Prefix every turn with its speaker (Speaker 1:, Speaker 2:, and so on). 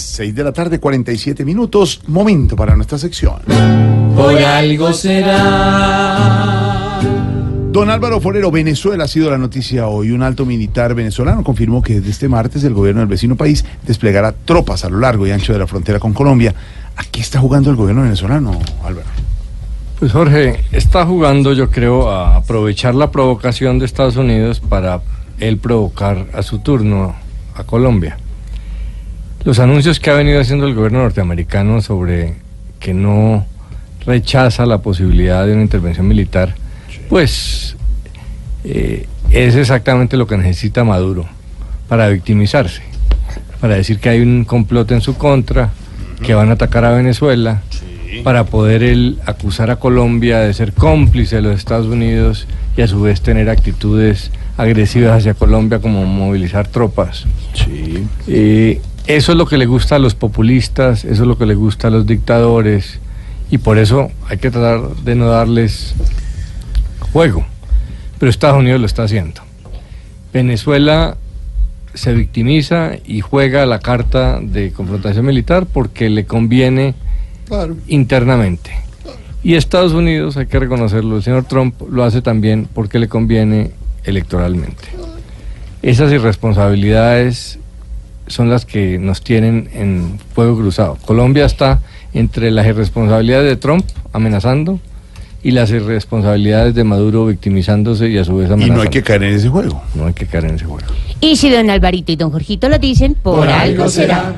Speaker 1: 6 de la tarde, 47 minutos, momento para nuestra sección.
Speaker 2: Por algo será.
Speaker 1: Don Álvaro Forero, Venezuela ha sido la noticia hoy. Un alto militar venezolano confirmó que desde este martes el gobierno del vecino país desplegará tropas a lo largo y ancho de la frontera con Colombia. ¿A qué está jugando el gobierno venezolano, Álvaro?
Speaker 3: Pues Jorge, está jugando yo creo a aprovechar la provocación de Estados Unidos para él provocar a su turno a Colombia. Los anuncios que ha venido haciendo el gobierno norteamericano sobre que no rechaza la posibilidad de una intervención militar, pues eh, es exactamente lo que necesita Maduro para victimizarse, para decir que hay un complot en su contra, que van a atacar a Venezuela, para poder él acusar a Colombia de ser cómplice de los Estados Unidos y a su vez tener actitudes agresivas hacia Colombia como movilizar tropas.
Speaker 1: Sí.
Speaker 3: Eh, eso es lo que le gusta a los populistas, eso es lo que le gusta a los dictadores y por eso hay que tratar de no darles juego. Pero Estados Unidos lo está haciendo. Venezuela se victimiza y juega la carta de confrontación militar porque le conviene
Speaker 1: Claro.
Speaker 3: internamente. Y Estados Unidos, hay que reconocerlo, el señor Trump lo hace también porque le conviene electoralmente. Esas irresponsabilidades son las que nos tienen en fuego cruzado. Colombia está entre las irresponsabilidades de Trump amenazando y las irresponsabilidades de Maduro victimizándose y a su vez
Speaker 1: Y
Speaker 3: amenazando.
Speaker 1: no hay que caer en ese juego.
Speaker 3: No hay que caer en ese juego.
Speaker 4: Y si don Alvarito y don Jorgito lo dicen, por,
Speaker 2: Por
Speaker 4: algo
Speaker 2: algo
Speaker 4: será.
Speaker 2: será.